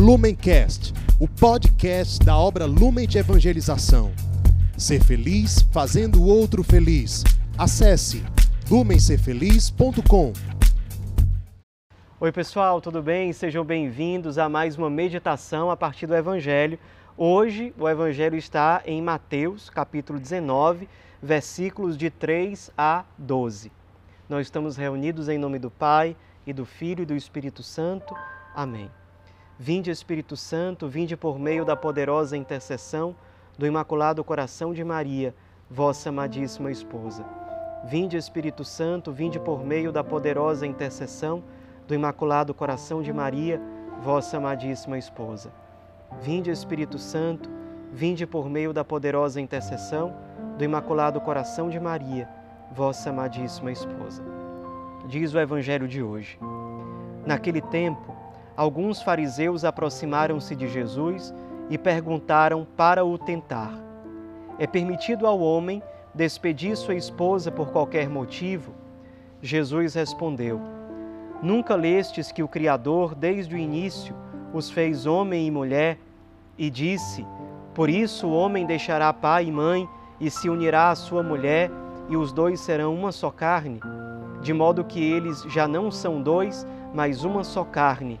Lumencast, o podcast da obra Lumen de Evangelização. Ser feliz fazendo o outro feliz. Acesse lumencerfeliz.com. Oi, pessoal, tudo bem? Sejam bem-vindos a mais uma meditação a partir do Evangelho. Hoje, o Evangelho está em Mateus, capítulo 19, versículos de 3 a 12. Nós estamos reunidos em nome do Pai e do Filho e do Espírito Santo. Amém. Vinde, Espírito Santo, vinde por meio da poderosa intercessão do Imaculado Coração de Maria, vossa amadíssima esposa. Vinde, Espírito Santo, vinde por meio da poderosa intercessão do Imaculado Coração de Maria, vossa amadíssima esposa. Vinde, Espírito Santo, vinde por meio da poderosa intercessão do Imaculado Coração de Maria, vossa amadíssima esposa. Diz o Evangelho de hoje. Naquele tempo, alguns fariseus aproximaram-se de Jesus e perguntaram para o tentar: É permitido ao homem despedir sua esposa por qualquer motivo? Jesus respondeu: Nunca lestes que o Criador, desde o início, os fez homem e mulher, e disse: Por isso o homem deixará pai e mãe e se unirá à sua mulher, e os dois serão uma só carne? De modo que eles já não são dois, mas uma só carne.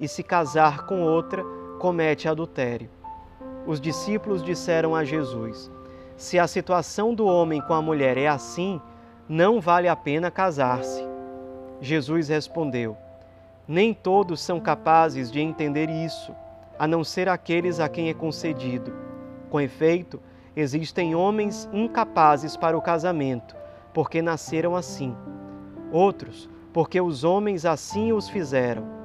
e se casar com outra, comete adultério. Os discípulos disseram a Jesus: Se a situação do homem com a mulher é assim, não vale a pena casar-se. Jesus respondeu: Nem todos são capazes de entender isso, a não ser aqueles a quem é concedido. Com efeito, existem homens incapazes para o casamento, porque nasceram assim. Outros, porque os homens assim os fizeram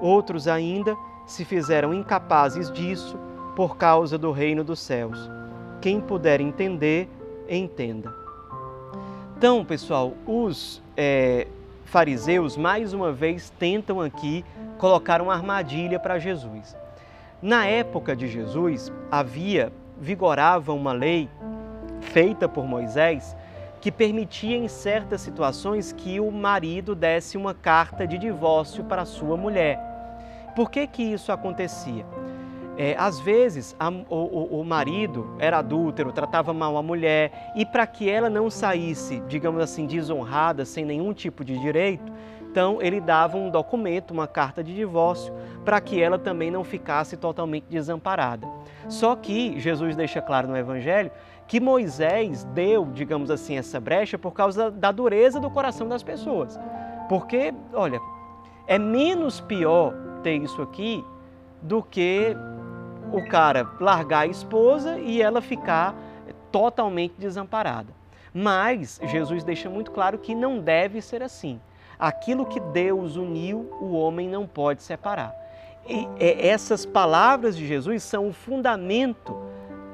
Outros ainda se fizeram incapazes disso por causa do reino dos céus. Quem puder entender, entenda. Então, pessoal, os é, fariseus mais uma vez tentam aqui colocar uma armadilha para Jesus. Na época de Jesus, havia, vigorava uma lei feita por Moisés que permitia em certas situações que o marido desse uma carta de divórcio para sua mulher. Por que, que isso acontecia? É, às vezes a, o, o, marido era adúltero, tratava mal a mulher, e para que ela não saísse, digamos assim, desonrada, sem nenhum tipo de direito, então ele dava um documento, uma carta de divórcio, para que ela também não ficasse totalmente desamparada. Só que Jesus deixa claro no Evangelho que Moisés deu, digamos assim, essa brecha por causa da dureza do coração das pessoas. Porque, olha, é menos pior ter isso aqui do que o cara largar a esposa e ela ficar totalmente desamparada. Mas Jesus deixa muito claro que não deve ser assim. Aquilo que Deus uniu, o homem não pode separar. E essas palavras de Jesus são o fundamento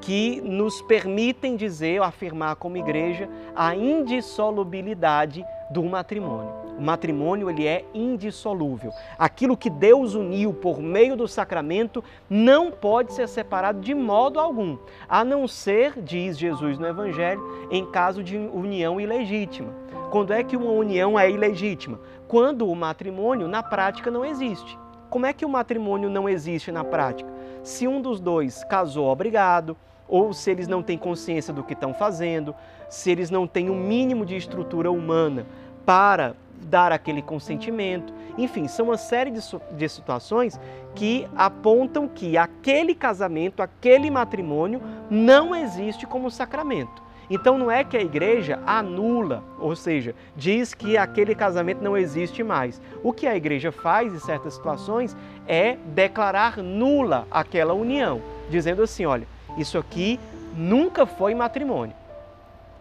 que nos permitem dizer afirmar como igreja a indissolubilidade do matrimônio. O matrimônio ele é indissolúvel. Aquilo que Deus uniu por meio do sacramento não pode ser separado de modo algum, a não ser, diz Jesus no Evangelho, em caso de união ilegítima. Quando é que uma união é ilegítima? Quando o matrimônio na prática não existe. Como é que o matrimônio não existe na prática? Se um dos dois casou obrigado, ou se eles não têm consciência do que estão fazendo, se eles não têm o um mínimo de estrutura humana para dar aquele consentimento. Enfim, são uma série de, de situações que apontam que aquele casamento, aquele matrimônio não existe como sacramento. Então não é que a igreja anula, ou seja, diz que aquele casamento não existe mais. O que a igreja faz em certas situações é declarar nula aquela união, dizendo assim: olha, isso aqui nunca foi matrimônio.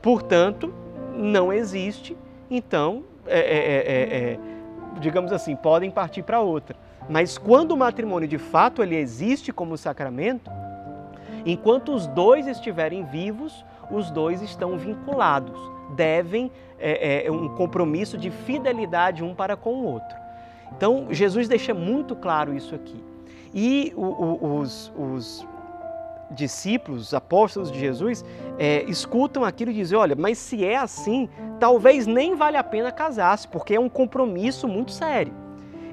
Portanto, não existe, então é é, é, é, é, digamos assim, podem partir para outra. Mas quando o matrimônio de fato ele existe como sacramento, enquanto os dois estiverem vivos, os dois estão vinculados, devem é, é, um compromisso de fidelidade um para com o outro. Então Jesus deixa muito claro isso aqui. E o, o, os, os discípulos, os apóstolos de Jesus, é, escutam aquilo e dizem: olha, mas se é assim, talvez nem vale a pena casar-se, porque é um compromisso muito sério.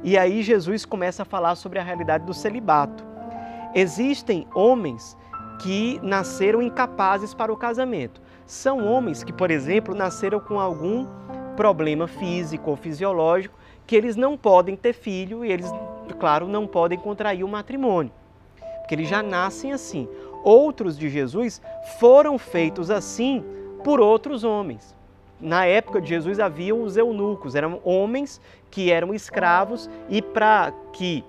E aí Jesus começa a falar sobre a realidade do celibato. Existem homens que nasceram incapazes para o casamento. São homens que, por exemplo, nasceram com algum problema físico ou fisiológico que eles não podem ter filho e eles, claro, não podem contrair o matrimônio, porque eles já nascem assim. Outros de Jesus foram feitos assim por outros homens. Na época de Jesus haviam os eunucos, eram homens que eram escravos e para que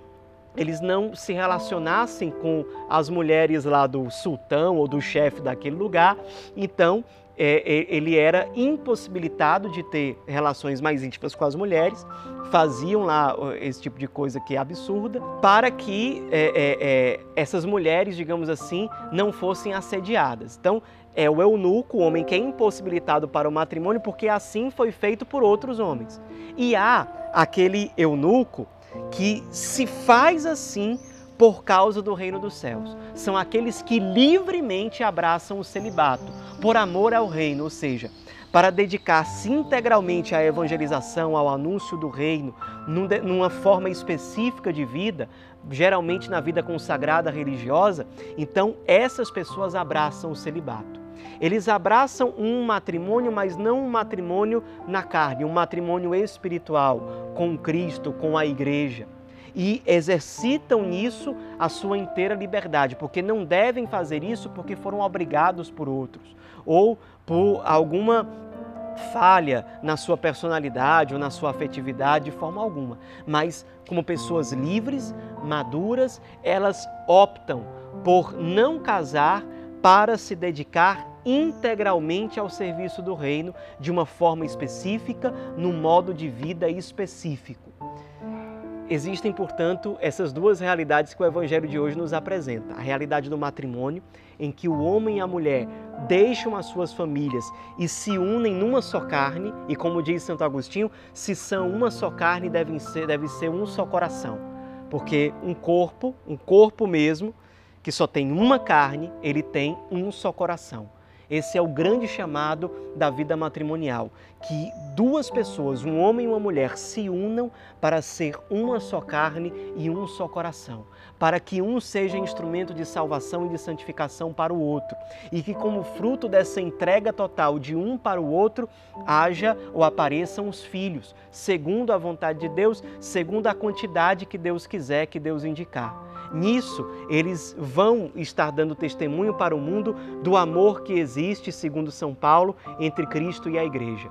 eles não se relacionassem com as mulheres lá do sultão ou do chefe daquele lugar, então é, é, ele era impossibilitado de ter relações mais íntimas com as mulheres, faziam lá esse tipo de coisa que é absurda, para que é, é, é, essas mulheres, digamos assim, não fossem assediadas. Então, é o eunuco, o homem que é impossibilitado para o matrimônio, porque assim foi feito por outros homens. E há aquele eunuco que se faz assim por causa do reino dos céus. São aqueles que livremente abraçam o celibato, por amor ao reino, ou seja, para dedicar-se integralmente à evangelização, ao anúncio do reino, numa forma específica de vida, geralmente na vida consagrada religiosa, então essas pessoas abraçam o celibato. Eles abraçam um matrimônio, mas não um matrimônio na carne, um matrimônio espiritual, com Cristo, com a igreja. E exercitam nisso a sua inteira liberdade, porque não devem fazer isso porque foram obrigados por outros ou por alguma falha na sua personalidade ou na sua afetividade de forma alguma, mas como pessoas livres, maduras, elas optam por não casar para se dedicar integralmente ao serviço do reino de uma forma específica, num modo de vida específico. Existem, portanto, essas duas realidades que o Evangelho de hoje nos apresenta: a realidade do matrimônio, em que o homem e a mulher deixam as suas famílias e se unem numa só carne, e como diz Santo Agostinho, se são uma só carne, devem ser, deve ser um só coração. Porque um corpo, um corpo mesmo, que só tem uma carne, ele tem um só coração. Esse é o grande chamado da vida matrimonial, que duas pessoas, um homem e uma mulher, se unam para ser uma só carne e um só coração, para que um seja instrumento de salvação e de santificação para o outro, e que como fruto dessa entrega total de um para o outro, haja ou apareçam os filhos, segundo a vontade de Deus, segundo a quantidade que Deus quiser, que Deus indicar. Nisso, eles vão estar dando testemunho para o mundo do amor que existe, segundo São Paulo, entre Cristo e a Igreja.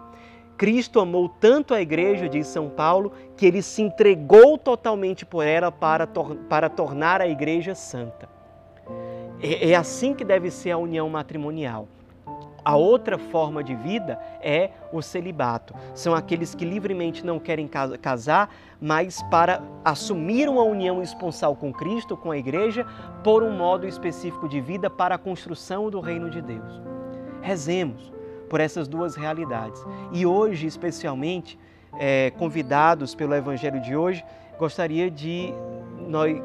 Cristo amou tanto a igreja, diz São Paulo, que ele se entregou totalmente por ela para, tor para tornar a igreja santa. É, é assim que deve ser a união matrimonial. A outra forma de vida é o celibato. São aqueles que livremente não querem casar, mas para assumir uma união esponsal com Cristo, com a igreja, por um modo específico de vida para a construção do reino de Deus. Rezemos por essas duas realidades. E hoje, especialmente, é, convidados pelo Evangelho de hoje, gostaria de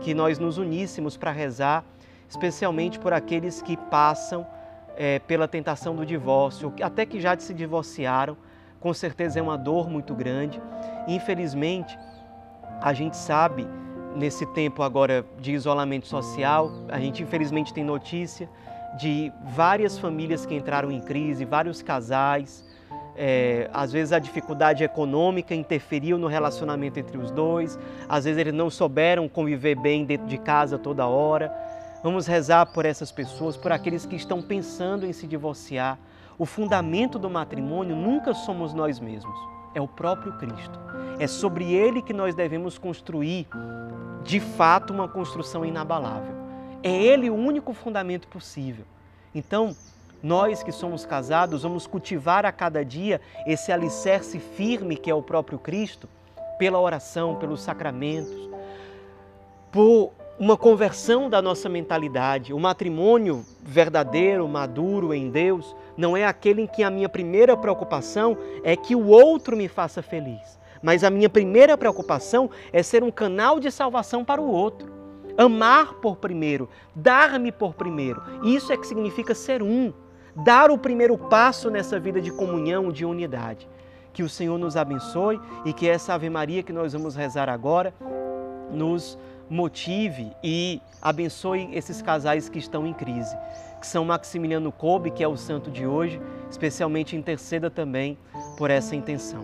que nós nos uníssemos para rezar, especialmente por aqueles que passam é, pela tentação do divórcio, até que já se divorciaram, com certeza é uma dor muito grande. Infelizmente, a gente sabe, nesse tempo agora de isolamento social, a gente infelizmente tem notícia de várias famílias que entraram em crise, vários casais. É, às vezes a dificuldade econômica interferiu no relacionamento entre os dois, às vezes eles não souberam conviver bem dentro de casa toda hora. Vamos rezar por essas pessoas, por aqueles que estão pensando em se divorciar. O fundamento do matrimônio nunca somos nós mesmos, é o próprio Cristo. É sobre ele que nós devemos construir, de fato, uma construção inabalável. É ele o único fundamento possível. Então, nós que somos casados, vamos cultivar a cada dia esse alicerce firme que é o próprio Cristo, pela oração, pelos sacramentos, por uma conversão da nossa mentalidade. O matrimônio verdadeiro, maduro em Deus, não é aquele em que a minha primeira preocupação é que o outro me faça feliz. Mas a minha primeira preocupação é ser um canal de salvação para o outro. Amar por primeiro, dar-me por primeiro. Isso é que significa ser um. Dar o primeiro passo nessa vida de comunhão, de unidade. Que o Senhor nos abençoe e que essa Ave Maria que nós vamos rezar agora nos motive e abençoe esses casais que estão em crise. Que São Maximiliano Kolbe, que é o santo de hoje, especialmente interceda também por essa intenção.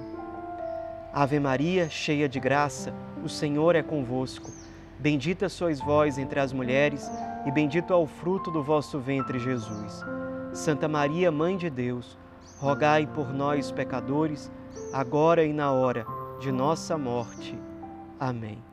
Ave Maria, cheia de graça, o Senhor é convosco. Bendita sois vós entre as mulheres, e bendito é o fruto do vosso ventre, Jesus. Santa Maria, Mãe de Deus, rogai por nós, pecadores, agora e na hora de nossa morte. Amém.